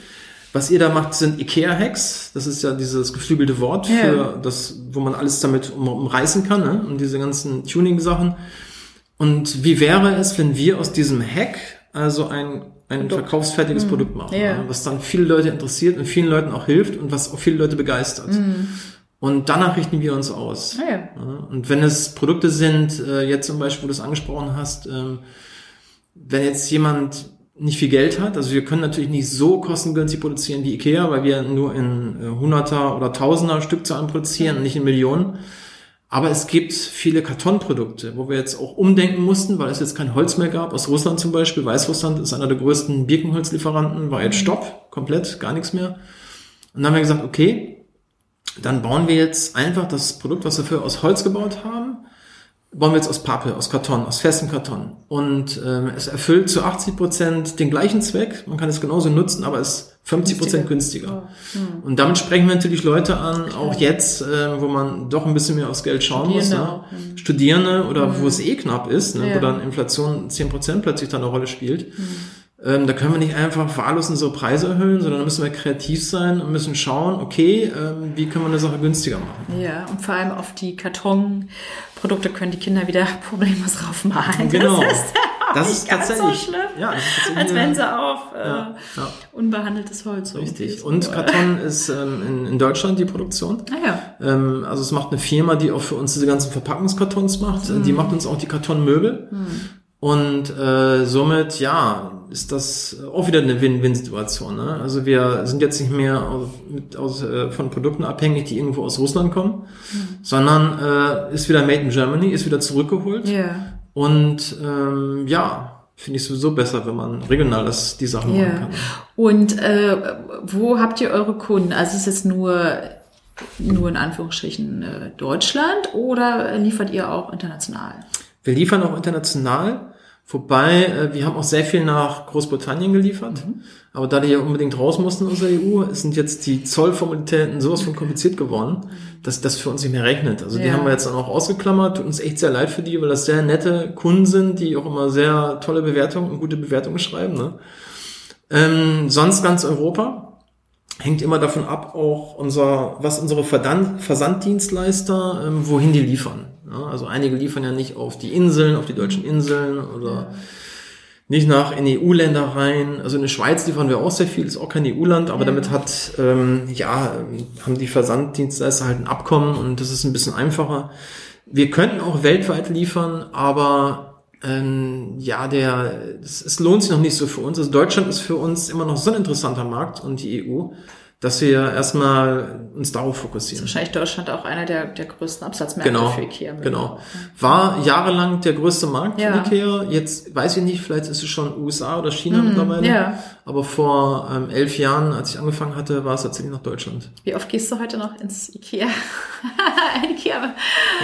was ihr da macht, sind IKEA-Hacks. Das ist ja dieses geflügelte Wort für das, wo man alles damit um, umreißen kann, ne? und diese ganzen Tuning-Sachen. Und wie wäre es, wenn wir aus diesem Hack also ein, ein Produkt. verkaufsfertiges Produkt machen, Ja. ne? was dann viele Leute interessiert und vielen Leuten auch hilft und was auch viele Leute begeistert. Und danach richten wir uns aus. Ah, ja. Und wenn es Produkte sind, äh, jetzt zum Beispiel, wo du es angesprochen hast, ähm, wenn jetzt jemand nicht viel Geld hat, also wir können natürlich nicht so kostengünstig produzieren wie Ikea, weil wir nur in äh, Hunderter oder Tausender Stückzahlen produzieren, und nicht in Millionen. Aber es gibt viele Kartonprodukte, wo wir jetzt auch umdenken mussten, weil es jetzt kein Holz mehr gab. Aus Russland zum Beispiel. Weißrussland ist einer der größten Birkenholzlieferanten, war jetzt Stopp, komplett, gar nichts mehr. Und dann haben wir gesagt, okay, dann bauen wir jetzt einfach das Produkt, was wir früher aus Holz gebaut haben, bauen wir jetzt aus Pappe, aus Karton, aus festem Karton. Und ähm, es erfüllt zu 80 Prozent den gleichen Zweck. Man kann es genauso nutzen, aber es ist 50 Prozent günstiger. Und damit sprechen wir natürlich Leute an, auch jetzt, äh, wo man doch ein bisschen mehr aufs Geld schauen muss. Studierende Ne? mhm. Studierende oder wo es eh knapp ist, ne? Ja. wo dann Inflation 10 Prozent plötzlich dann eine Rolle spielt. Ähm, da können wir nicht einfach wahllos unsere Preise erhöhen, sondern da müssen wir kreativ sein und müssen schauen, okay, ähm, wie können wir eine Sache günstiger machen. Ja, und vor allem auf die Kartonprodukte können die Kinder wieder problemlos raufmalen. Genau. Das ist Das ist ganz tatsächlich- so schlimm, ja, ist als wenn sie auf äh, Ja, ja. unbehandeltes Holz Richtig. Und Karton ist ähm, in, in Deutschland die Produktion. Ah ja. Ähm, also es macht eine Firma, die auch für uns diese ganzen Verpackungskartons macht. Äh, Die macht uns auch die Kartonmöbel. Und äh, somit, ja, ist das auch wieder eine Win-Win-Situation. Ne? Also wir sind jetzt nicht mehr aus, mit, aus, äh, von Produkten abhängig, die irgendwo aus Russland kommen, sondern äh, ist wieder made in Germany, ist wieder zurückgeholt. Ja. Und ähm, ja, finde ich sowieso besser, wenn man regional das, die Sachen machen Ja. kann. Und äh, wo habt ihr eure Kunden? Also ist es nur, nur in Anführungsstrichen äh, Deutschland oder liefert ihr auch international? Wir liefern auch international, wobei äh, wir haben auch sehr viel nach Großbritannien geliefert. Aber da die ja unbedingt raus mussten aus der EU, sind jetzt die Zollformalitäten sowas von kompliziert geworden, dass das für uns nicht mehr rechnet. Also die Ja. haben wir jetzt dann auch ausgeklammert. Tut uns echt sehr leid für die, weil das sehr nette Kunden sind, die auch immer sehr tolle Bewertungen und gute Bewertungen schreiben. Ne? Ähm, sonst ganz Europa hängt immer davon ab, auch unser, was unsere Verdan- Versanddienstleister, ähm, wohin die liefern. Ja, also einige liefern ja nicht auf die Inseln, auf die deutschen Inseln oder nicht nach in EU-Länder rein. Also in der Schweiz liefern wir auch sehr viel, ist auch kein EU-Land, aber damit hat, ähm, ja, haben die Versanddienstleister halt ein Abkommen und das ist ein bisschen einfacher. Wir könnten auch weltweit liefern, aber ähm, ja, der, es, es lohnt sich noch nicht so für uns. Also Deutschland ist für uns immer noch so ein interessanter Markt und die EU, dass wir erstmal uns darauf fokussieren. Wahrscheinlich Deutschland auch einer der, der größten Absatzmärkte Genau, für Ikea. genau. War jahrelang der größte Markt Ja. von Ikea. Jetzt weiß ich nicht, vielleicht ist es schon USA oder China mittlerweile. Mhm, ja. Aber vor ähm, elf Jahren, als ich angefangen hatte, war es tatsächlich noch Deutschland. Wie oft gehst du heute noch ins Ikea? Ikea,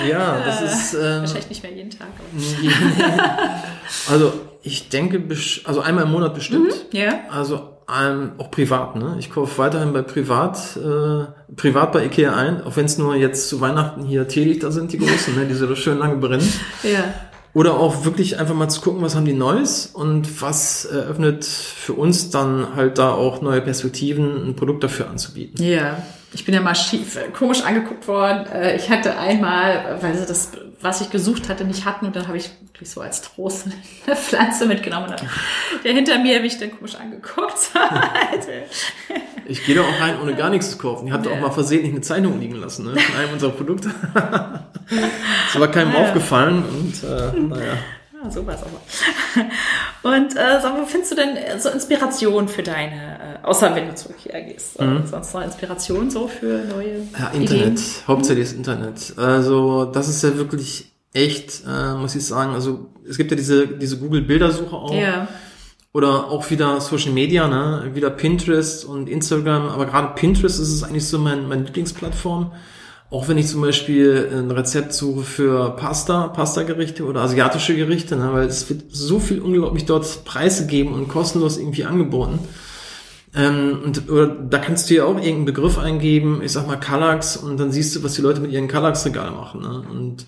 Ja, das ist ähm, wahrscheinlich nicht mehr jeden Tag. also ich denke, also einmal im Monat bestimmt. Ja. Also ähm, auch privat, ne? Ich kaufe weiterhin bei privat, äh, privat bei Ikea ein, auch wenn es nur jetzt zu Weihnachten hier Teelichter sind, die großen, ne? die so schön lange brennen. Ja. Oder auch wirklich einfach mal zu gucken, was haben die Neues und was eröffnet für uns dann halt da auch neue Perspektiven, ein Produkt dafür anzubieten. Ja. Ich bin ja mal schief, komisch angeguckt worden. Äh, Ich hatte einmal, weil sie das, was ich gesucht hatte, nicht hatten. Und dann habe ich wirklich so als Trost eine Pflanze mitgenommen. Und dann- der hinter mir mich dann komisch angeguckt. Also, Ich gehe da auch rein, ohne gar nichts zu kaufen. Ihr habt Ja. auch mal versehentlich eine Zeichnung liegen lassen, ne? Von einem unserer Produkte. das war keinem ja. aufgefallen und äh, naja. Ja, sowas aber. Und äh, sag mal, wo findest du denn äh, so Inspiration für deine, äh, außer wenn du zur Ikea gehst, äh, sonst noch Inspiration so für neue Mhm. Ja, Internet. Ideen? Hauptsächlich das Internet. Also, das ist ja wirklich echt, äh, muss ich sagen. Also, es gibt ja diese, diese Google-Bildersuche auch. Ja. Oder auch wieder Social Media, ne? Wieder Pinterest und Instagram. Aber gerade Pinterest ist es eigentlich so mein, meine Lieblingsplattform. Auch wenn ich zum Beispiel ein Rezept suche für Pasta, Pasta-Gerichte oder asiatische Gerichte, ne? weil es wird so viel unglaublich dort preisgegeben und kostenlos irgendwie angeboten. Ähm, und oder da kannst du ja auch irgendeinen Begriff eingeben, ich sag mal Kallax, und dann siehst du, was die Leute mit ihren Kallax-Regalen machen. Ne? Und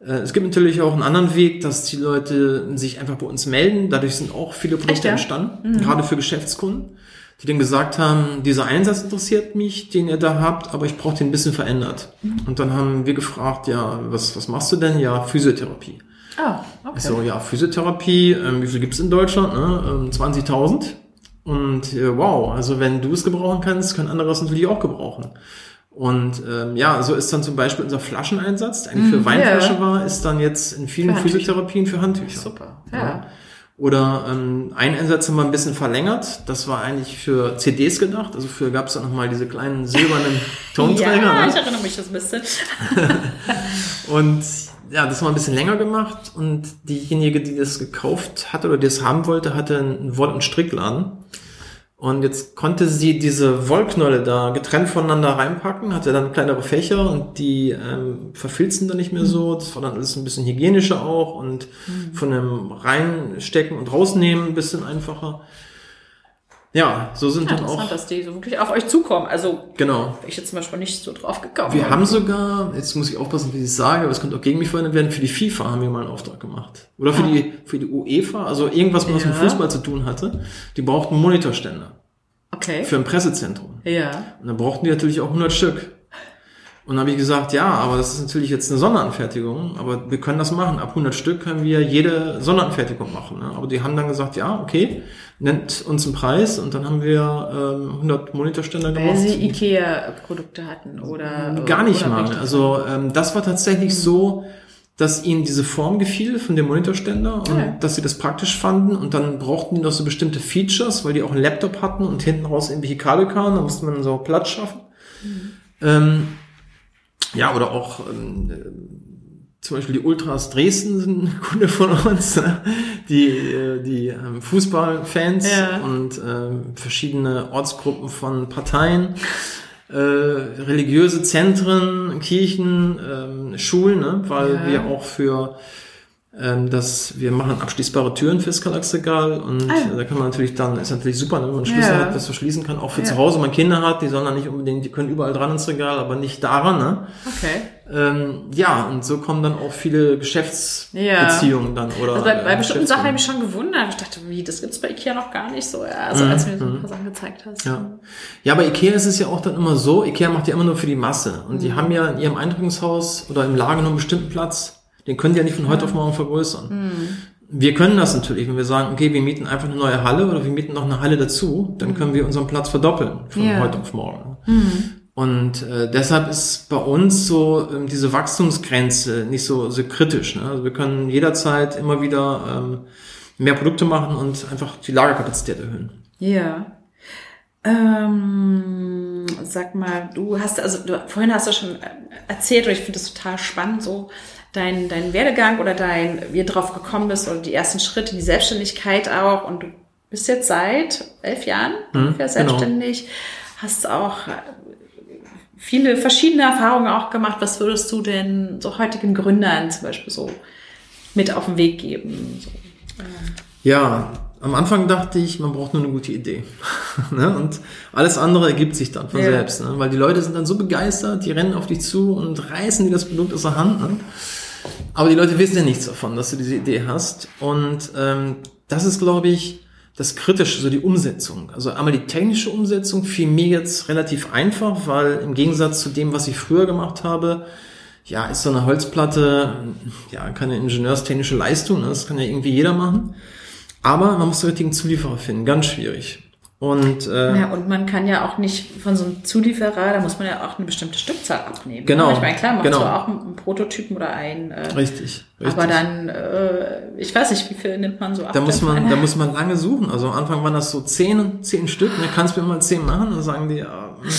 äh, es gibt natürlich auch einen anderen Weg, dass die Leute sich einfach bei uns melden. Dadurch sind auch viele Produkte Echt, ja? entstanden, gerade für Geschäftskunden, die dann gesagt haben, dieser Einsatz interessiert mich, den ihr da habt, aber ich brauche den ein bisschen verändert. Und dann haben wir gefragt, ja, was, was machst du denn? Ja, Physiotherapie. Ah, okay. Ich so, ja, Physiotherapie, ähm, wie viel gibt's in Deutschland? Ne? Ähm, 20.000. Und äh, wow, also wenn du es gebrauchen kannst, können andere es natürlich auch gebrauchen. Und ähm, ja, so ist dann zum Beispiel unser Flascheneinsatz, der eigentlich für Weinflasche ja. war, ist dann jetzt in vielen Für. Physiotherapien für Handtücher. Super. Ja. Oder ähm, ein Einsatz haben wir ein bisschen verlängert. Das war eigentlich für CDs gedacht. Also für gab's dann nochmal diese kleinen silbernen Tonträger. Ja, ne? ich erinnere mich das ein bisschen. Und ja, das haben wir ein bisschen länger gemacht und diejenige, die das gekauft hat oder die es haben wollte, hatte einen Woll- und Strickladen. Und jetzt konnte sie diese Wollknolle da getrennt voneinander reinpacken, hatte dann kleinere Fächer und die ähm, verfilzen dann nicht mehr so. Das war dann alles ein bisschen hygienischer auch und von dem reinstecken und rausnehmen ein bisschen einfacher. Ja, so sind Ja, dann auch, interessant, dass die so wirklich auf euch zukommen. Also, genau. ich jetzt zum Beispiel nicht so drauf gekommen. Wir haben sogar, jetzt muss ich aufpassen, wie ich es sage, aber es könnte auch gegen mich verwendet werden, für die FIFA haben wir mal einen Auftrag gemacht. Oder für die, für die UEFA, also irgendwas, was mit Ja. Fußball zu tun hatte. Die brauchten Monitorständer Okay. für ein Pressezentrum. ja. Und dann brauchten die natürlich auch 100 Stück. Und dann habe ich gesagt, ja, aber das ist natürlich jetzt eine Sonderanfertigung, aber wir können das machen. Ab 100 Stück können wir jede Sonderanfertigung machen. Ne? Aber die haben dann gesagt, ja, okay, nennt uns einen Preis und dann haben wir ähm, 100 Monitorständer Weil gemacht. sie Ikea-Produkte hatten oder. Gar nicht oder mal. richtig. Also ähm, das war tatsächlich so, dass ihnen diese Form gefiel von dem Monitorständer und Ja. dass sie das praktisch fanden und dann brauchten die noch so bestimmte Features, weil die auch einen Laptop hatten und hinten raus irgendwelche Kabel kamen, da musste man so Platz schaffen. Ähm, ja, oder auch ähm, äh, zum Beispiel die Ultras Dresden sind ein Kunde von uns, ne? die, äh, die ähm, Fußballfans Ja. und ähm, verschiedene Ortsgruppen von Parteien, äh, religiöse Zentren, Kirchen, ähm, Schulen, ne? weil Ja. wir auch für ähm, dass wir machen abschließbare Türen fürs Galaxregal und Ah, ja. da kann man natürlich dann, ist natürlich super, ne, wenn man Schlüssel Ja. hat, das verschließen kann, auch für Ja. zu Hause, wenn man Kinder hat, die sollen dann nicht unbedingt, die können überall dran ins Regal, aber nicht daran, ne? Okay. Ähm, ja, und so kommen dann auch viele Geschäftsbeziehungen dann oder. Also bei, bei äh, bestimmten Sachen habe ich mich schon gewundert. Ich dachte, wie, das gibt's bei Ikea noch gar nicht so. Also als du mir so ein paar Sachen gezeigt hast. Mhm. Ja. ja, bei Ikea ist es ja auch dann immer so, Ikea macht ja immer nur für die Masse. Und Mhm. die haben ja in ihrem Einrichtungshaus oder im Lager nur einen bestimmten Platz. Den können die ja nicht von heute auf morgen vergrößern. Mhm. Wir können das natürlich, wenn wir sagen, okay, wir mieten einfach eine neue Halle oder wir mieten noch eine Halle dazu, dann können wir unseren Platz verdoppeln von. Ja. Heute auf morgen. Und äh, deshalb ist bei uns so ähm, diese Wachstumsgrenze nicht so, so kritisch. Ne? Also wir können jederzeit immer wieder ähm, mehr Produkte machen und einfach die Lagerkapazität erhöhen. Ja. Ähm, sag mal, du hast, also du, vorhin hast du schon erzählt, und ich finde das total spannend, so dein, dein Werdegang oder dein, wie du drauf gekommen bist oder die ersten Schritte, die Selbstständigkeit auch und du bist jetzt seit elf Jahren ungefähr genau. selbstständig, hast auch äh, viele verschiedene Erfahrungen auch gemacht. Was würdest du denn so heutigen Gründern zum Beispiel so mit auf den Weg geben? So. Ja, am Anfang dachte ich, man braucht nur eine gute Idee. ne? Und alles andere ergibt sich dann von Ja. selbst. Ne? Weil die Leute sind dann so begeistert, die rennen auf dich zu und reißen dir das Produkt aus der Hand. Ne? Aber die Leute wissen ja nichts davon, dass du diese Idee hast. Und ähm, das ist, glaube ich, das Kritische, so die Umsetzung. Also einmal die technische Umsetzung fiel mir jetzt relativ einfach, weil im Gegensatz zu dem, was ich früher gemacht habe, ja, ist so eine Holzplatte, ja, keine ingenieurstechnische Leistung, ne? das kann ja irgendwie jeder machen. Aber man muss den richtigen Zulieferer finden, ganz schwierig. Und, äh, ja, und man kann ja auch nicht von so einem Zulieferer, da muss man ja auch eine bestimmte Stückzahl abnehmen. Genau. Ne? Ich meine, klar, man genau. zwar auch einen Prototypen oder einen. Äh, richtig, richtig. Aber dann, äh, ich weiß nicht, wie viel nimmt man so ab? Da muss man, da muss man lange suchen. Also am Anfang waren das so zehn, zehn Stück. Ne? Kannst mir mal zehn machen? Dann sagen die, ja. hm.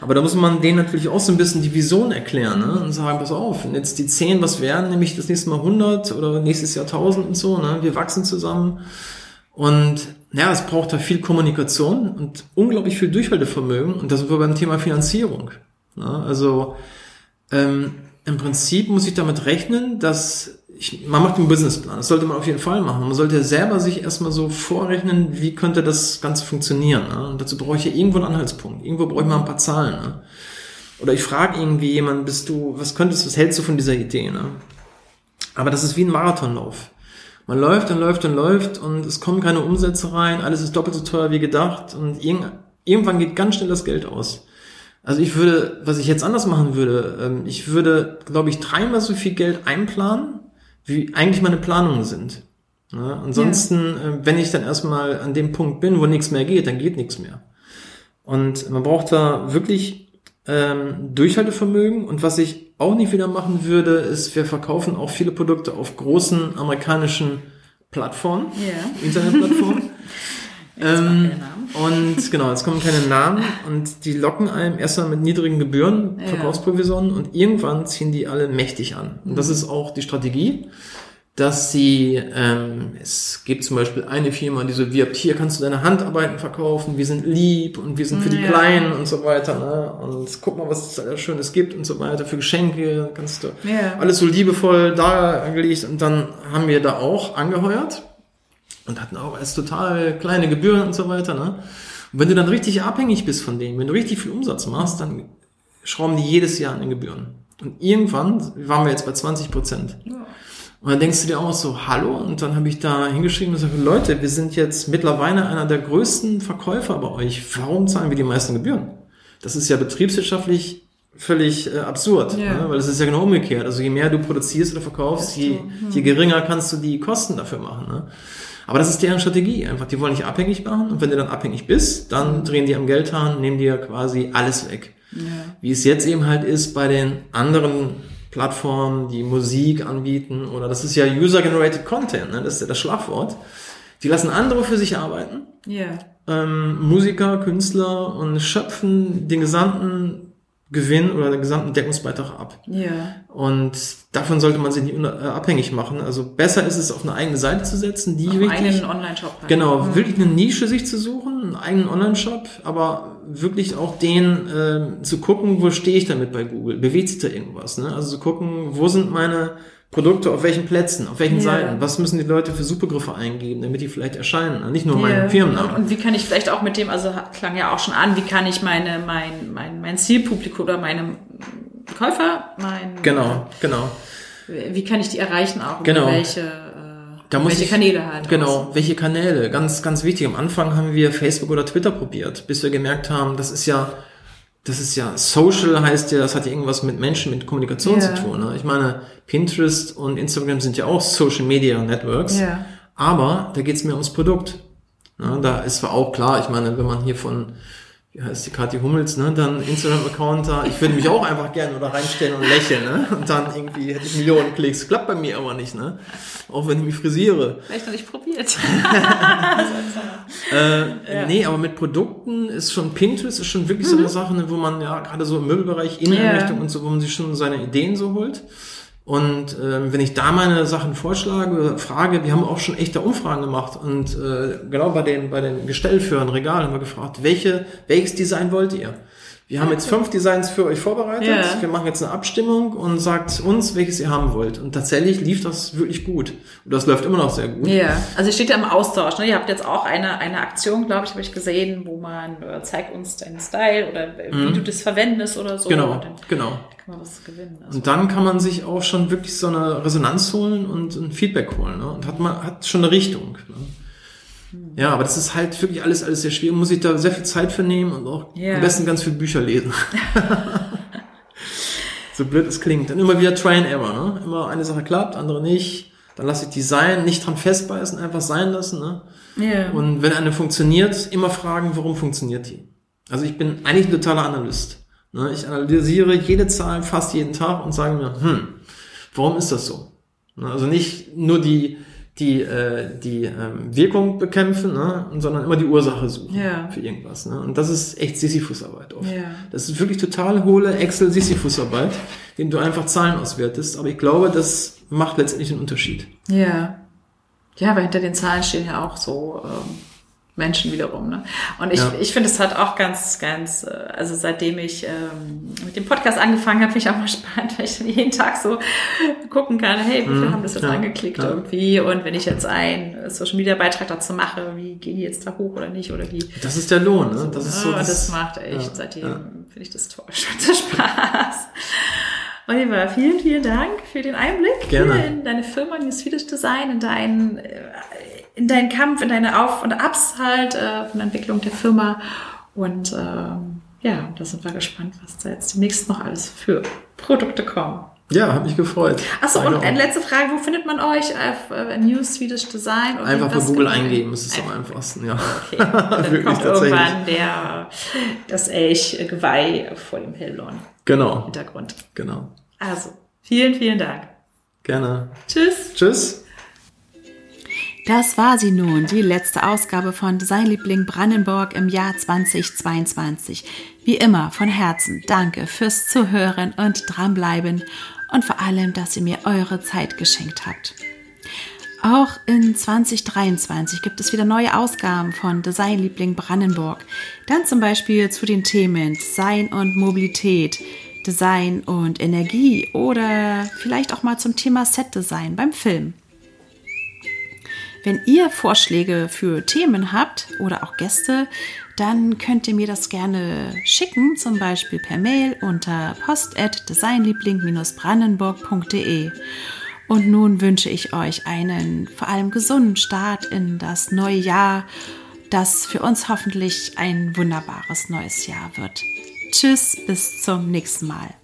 Aber da muss man denen natürlich auch so ein bisschen die Vision erklären ne? und sagen, pass auf, wenn jetzt die zehn was werden, nämlich das nächste Mal 100 oder nächstes Jahr 1000 und so. Ne? Wir wachsen zusammen. Und ja, es braucht da viel Kommunikation und unglaublich viel Durchhaltevermögen. Und das sind wir beim Thema Finanzierung. Ja, also ähm, im Prinzip muss ich damit rechnen, dass ich, man macht einen Businessplan. Das sollte man auf jeden Fall machen. Man sollte selber sich erstmal so vorrechnen, wie könnte das Ganze funktionieren. Ne? Und dazu brauche ich ja irgendwo einen Anhaltspunkt. Irgendwo brauche ich mal ein paar Zahlen. Ne? Oder ich frage irgendwie jemanden, bist du, was könntest, was hältst du von dieser Idee? Ne? Aber das ist wie ein Marathonlauf. Man läuft und läuft und läuft und es kommen keine Umsätze rein, alles ist doppelt so teuer wie gedacht und irgendwann geht ganz schnell das Geld aus. Also ich würde, was ich jetzt anders machen würde, ähm, ich würde, glaube ich, dreimal so viel Geld einplanen, wie eigentlich meine Planungen sind. Ja, ansonsten, ja. wenn ich dann erstmal an dem Punkt bin, wo nichts mehr geht, dann geht nichts mehr. Und man braucht da wirklich ähm, Durchhaltevermögen und was ich auch nicht wieder machen würde, ist, wir verkaufen auch viele Produkte auf großen amerikanischen Plattformen, yeah. Internetplattformen. ähm, und genau, jetzt kommen keine Namen und die locken einem erstmal mit niedrigen Gebühren, ja. Verkaufsprovisionen und irgendwann ziehen die alle mächtig an. Und das ist auch die Strategie dass sie, ähm, es gibt zum Beispiel eine Firma, die so wirbt, hier kannst du deine Handarbeiten verkaufen, wir sind lieb und wir sind für die ja. Kleinen und so weiter, ne? Und guck mal, was es alles Schönes gibt und so weiter, für Geschenke kannst du ja. alles so liebevoll dargelegt und dann haben wir da auch angeheuert und hatten auch erst total kleine Gebühren und so weiter, ne? Und wenn du dann richtig abhängig bist von denen, wenn du richtig viel Umsatz machst, dann schrauben die jedes Jahr an den Gebühren. Und irgendwann waren wir jetzt bei 20 Prozent. Ja. Und dann denkst du dir auch so, hallo? Und dann habe ich da hingeschrieben und gesagt, Leute, wir sind jetzt mittlerweile einer der größten Verkäufer bei euch. Warum zahlen wir die meisten Gebühren? Das ist ja betriebswirtschaftlich völlig äh, absurd, ja. ne? weil es ist ja genau umgekehrt. Also je mehr du produzierst oder verkaufst, je, hm. je geringer kannst du die Kosten dafür machen. Ne? Aber das ist deren Strategie. Einfach, die wollen dich abhängig machen und wenn du dann abhängig bist, dann drehen die am Geldhahn, nehmen dir quasi alles weg. Ja. Wie es jetzt eben halt ist bei den anderen Plattformen, die Musik anbieten oder das ist ja User-Generated Content, ne? das ist ja das Schlagwort. Die lassen andere für sich arbeiten. Yeah. Ähm, Musiker, Künstler und schöpfen den gesamten Gewinn oder den gesamten Deckungsbeitrag ab. Ja. Und davon sollte man sich nicht äh, abhängig machen. Also besser ist es, auf eine eigene Seite zu setzen, die auf wirklich... einen Online-Shop. Halt. Genau, mhm. wirklich eine Nische sich zu suchen, einen eigenen Online-Shop, aber wirklich auch den äh, zu gucken, wo stehe ich damit bei Google? Bewegt sich da irgendwas? Ne? Also zu gucken, wo sind meine Produkte auf welchen Plätzen, auf welchen yeah. Seiten, was müssen die Leute für Supergriffe eingeben, damit die vielleicht erscheinen, nicht nur yeah. meinen Firmennamen. Und, wie kann ich vielleicht auch mit dem, also klang ja auch schon an, wie kann ich meine, mein, mein, mein Zielpublikum oder meine Käufer, mein... Genau, genau. Wie kann ich die erreichen auch? Genau. Welche, da muss welche ich, Kanäle halt. Genau, welche Kanäle, ganz, ganz wichtig. Am Anfang haben wir Facebook oder Twitter probiert, bis wir gemerkt haben, das ist ja das ist ja Social heißt ja, das hat ja irgendwas mit Menschen, mit Kommunikation yeah. zu tun. Ne? Ich meine, Pinterest und Instagram sind ja auch Social Media Networks, yeah. aber da geht es mir ums Produkt. Ne? Da ist zwar auch klar, ich meine, wenn man hier von wie heißt die Kathi Hummels, ne? Dann Instagram-Account da. Ich würde mich auch einfach gerne oder reinstellen und lächeln, ne? Und dann irgendwie hätte ich Millionen Klicks. Klappt bei mir aber nicht, ne? Auch wenn ich mich frisiere. Vielleicht noch nicht probiert. äh, ja. Nee, aber mit Produkten ist schon Pinterest ist schon wirklich mhm. so eine Sache, ne, wo man ja gerade so im Möbelbereich, Inneneinrichtung yeah. und so, wo man sich schon seine Ideen so holt. Und äh, wenn ich da meine Sachen vorschlage, frage, wir haben auch schon echte Umfragen gemacht und äh, genau bei den bei den Gestellführern, Regal haben wir gefragt, welche welches Design wollt ihr? Wir haben jetzt fünf Designs für euch vorbereitet. Ja. Wir machen jetzt eine Abstimmung und sagt uns, welches ihr haben wollt. Und tatsächlich lief das wirklich gut. Und das läuft immer noch sehr gut. Ja, also ihr steht ja im Austausch. Ne? Ihr habt jetzt auch eine, eine Aktion, glaube ich, habe ich gesehen, wo man äh, zeigt uns deinen Style oder wie mhm. du das verwendest oder so. Genau, genau. kann man was gewinnen. Also und dann kann man sich auch schon wirklich so eine Resonanz holen und ein Feedback holen. Ne? Und hat man hat schon eine Richtung. Ne? Ja, aber das ist halt wirklich alles, alles sehr schwierig. Muss ich da sehr viel Zeit für nehmen und auch Ja. am besten ganz viele Bücher lesen. so blöd es klingt. Dann immer wieder Try and Error, ne? Immer eine Sache klappt, andere nicht. Dann lasse ich die sein, nicht dran festbeißen, einfach sein lassen, ne? Ja. Und wenn eine funktioniert, immer fragen, warum funktioniert die? Also ich bin eigentlich ein totaler Analyst. Ne? Ich analysiere jede Zahl fast jeden Tag und sage mir, hm, warum ist das so? Ne? Also nicht nur die, die, äh, die ähm, Wirkung bekämpfen, ne? sondern immer die Ursache suchen Ja. für irgendwas. Ne? Und das ist echt Sisyphusarbeit oft. Ja. Das ist wirklich total hohle Excel-Sisyphusarbeit, den du einfach Zahlen auswertest. Aber ich glaube, das macht letztendlich einen Unterschied. Ja. Ja, aber hinter den Zahlen stehen ja auch so ähm, Menschen wiederum. Ne? Und ich, Ja. ich finde es halt auch ganz, ganz, äh, also seitdem ich ähm, mit dem Podcast angefangen habe, finde ich auch mal spannend, weil ich dann jeden Tag so gucken kann, hey, wie viele Mhm. haben das jetzt Ja. angeklickt Ja. irgendwie? Und wenn ich jetzt einen Social Media Beitrag dazu mache, wie gehen die jetzt da hoch oder nicht? Oder wie? Das ist der Lohn. Ne? Das ist so oh, das, das, macht echt, seitdem finde ich das toll. So Spaß. Oliver, vielen, vielen Dank für den Einblick Gerne. in deine Firma New Swedish Design, in deinen, äh, in deinen Kampf, in deine Auf- und Ups halt äh, von der Entwicklung der Firma. Und ähm, ja, da sind wir gespannt, was da jetzt demnächst noch alles für Produkte kommen. Ja, hat mich gefreut. Achso, und auch. eine letzte Frage, wo findet man euch? Auf äh, New Swedish Design? Und Einfach bei Google genau? eingeben, ist es am einfachsten, ja. Okay, dann Wirklich, kommt irgendwann der, das Elchgeweih vor dem hellblauen Genau, Hintergrund. genau. Also, vielen, vielen Dank. Gerne. Tschüss. Tschüss. Das war sie nun, die letzte Ausgabe von Designliebling Brandenburg im Jahr 2022. Wie immer von Herzen danke fürs Zuhören und dranbleiben und vor allem, dass ihr mir eure Zeit geschenkt habt. Auch in 2023 gibt es wieder neue Ausgaben von Designliebling Brandenburg. Dann zum Beispiel zu den Themen Design und Mobilität, Design und Energie oder vielleicht auch mal zum Thema Setdesign beim Film. Wenn ihr Vorschläge für Themen habt oder auch Gäste, dann könnt ihr mir das gerne schicken, zum Beispiel per Mail unter post.designliebling-brandenburg.de. Und nun wünsche ich euch einen vor allem gesunden Start in das neue Jahr, das für uns hoffentlich ein wunderbares neues Jahr wird. Tschüss, bis zum nächsten Mal.